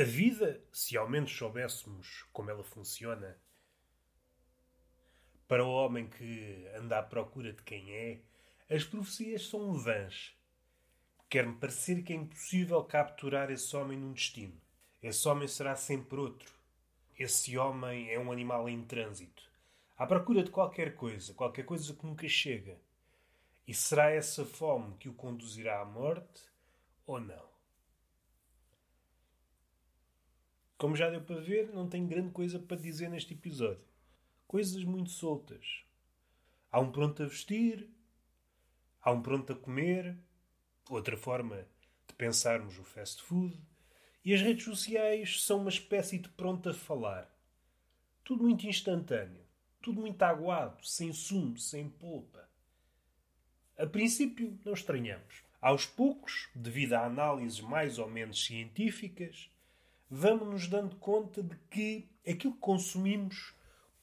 A vida, se ao menos soubéssemos como ela funciona, para o homem que anda à procura de quem é, as profecias são vãs. Quer-me parecer que é impossível capturar esse homem num destino. Esse homem será sempre outro. Esse homem é um animal em trânsito, à procura de qualquer coisa, qualquer coisa que nunca chega. E será essa fome que o conduzirá à morte ou não? Como já deu para ver, não tenho grande coisa para dizer neste episódio. Coisas muito soltas. Há um pronto a vestir, há um pronto a comer, outra forma de pensarmos o fast food, e as redes sociais são uma espécie de pronto a falar. Tudo muito instantâneo, tudo muito aguado, sem sumo, sem polpa. A princípio, não estranhamos. Aos poucos, devido a análises mais ou menos científicas, vamos nos dando conta de que aquilo que consumimos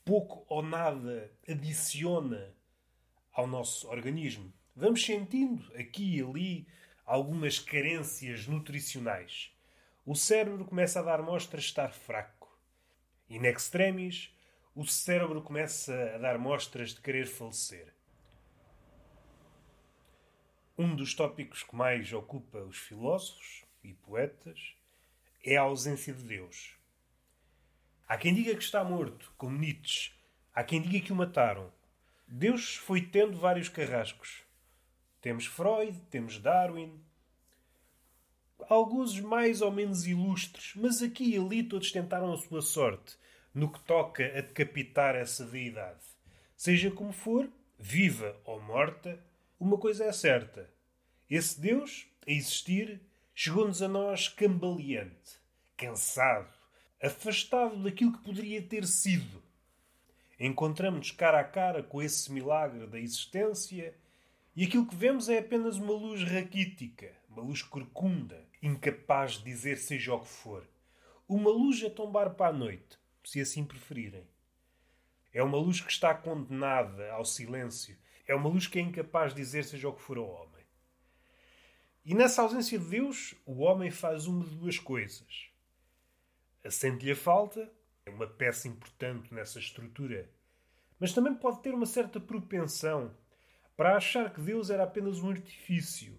pouco ou nada adiciona ao nosso organismo. Vamos sentindo aqui e ali algumas carências nutricionais. O cérebro começa a dar mostras de estar fraco. In extremis, o cérebro começa a dar mostras de querer falecer. Um dos tópicos que mais ocupa os filósofos e poetas é a ausência de Deus. Há quem diga que está morto, como Nietzsche. Há quem diga que o mataram. Deus foi tendo vários carrascos. Temos Freud, temos Darwin. Alguns mais ou menos ilustres, mas aqui e ali todos tentaram a sua sorte no que toca a decapitar essa deidade. Seja como for, viva ou morta, uma coisa é certa: esse Deus, a existir, chegou-nos a nós cambaleante, cansado, afastado daquilo que poderia ter sido. Encontramos-nos cara a cara com esse milagre da existência e aquilo que vemos é apenas uma luz raquítica, uma luz corcunda, incapaz de dizer seja o que for. Uma luz a tombar para a noite, se assim preferirem. É uma luz que está condenada ao silêncio. É uma luz que é incapaz de dizer seja o que for ao homem. E nessa ausência de Deus, o homem faz uma de duas coisas. Assente-lhe a falta, é uma peça importante nessa estrutura, mas também pode ter uma certa propensão para achar que Deus era apenas um artifício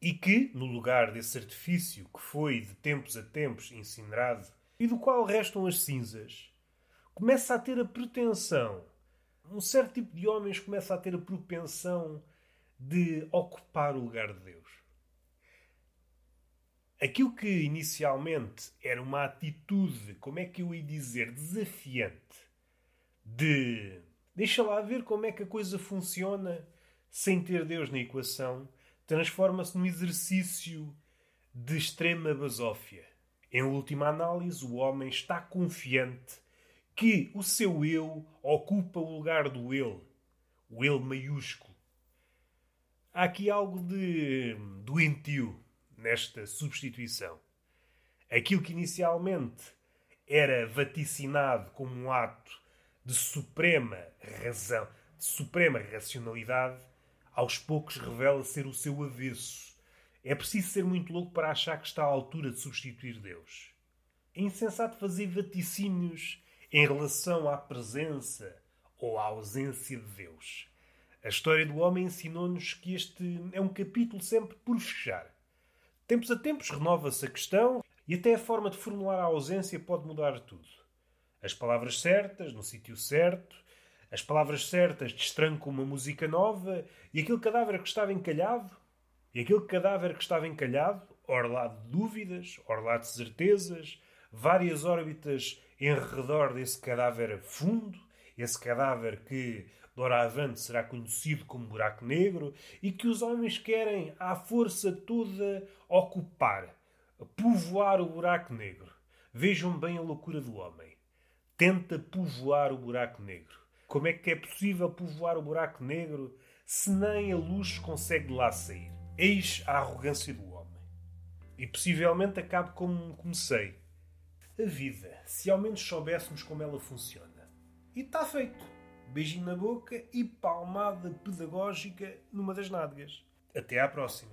e que, no lugar desse artifício que foi de tempos a tempos incinerado e do qual restam as cinzas, começa a ter a pretensão, um certo tipo de homens começa a ter a propensão de ocupar o lugar de Deus. Aquilo que inicialmente era uma atitude, como é que eu ia dizer, desafiante, de deixa lá ver como é que a coisa funciona sem ter Deus na equação, transforma-se num exercício de extrema basófia. Em última análise, o homem está confiante que o seu eu ocupa o lugar do ele, o ele maiúsculo. Há aqui algo de doentio nesta substituição. Aquilo que inicialmente era vaticinado como um ato de suprema razão, de suprema racionalidade, aos poucos revela ser o seu avesso. É preciso ser muito louco para achar que está à altura de substituir Deus. É insensato fazer vaticínios em relação à presença ou à ausência de Deus. A história do homem ensinou-nos que este é um capítulo sempre por fechar. Tempos a tempos renova-se a questão e até a forma de formular a ausência pode mudar tudo. As palavras certas, no sítio certo, as palavras certas destrancam uma música nova e aquele cadáver que estava encalhado, e aquele cadáver que estava encalhado, orlado de dúvidas, orlado de certezas, várias órbitas em redor desse cadáver fundo, esse cadáver que doravante será conhecido como buraco negro e que os homens querem, à força toda, ocupar, povoar o buraco negro. Vejam bem a loucura do homem. Tenta povoar o buraco negro. Como é que é possível povoar o buraco negro se nem a luz consegue de lá sair? Eis a arrogância do homem. E possivelmente acabe como comecei. A vida, se ao menos soubéssemos como ela funciona. E está feito beijinho na boca e palmada pedagógica numa das nádegas. Até à próxima.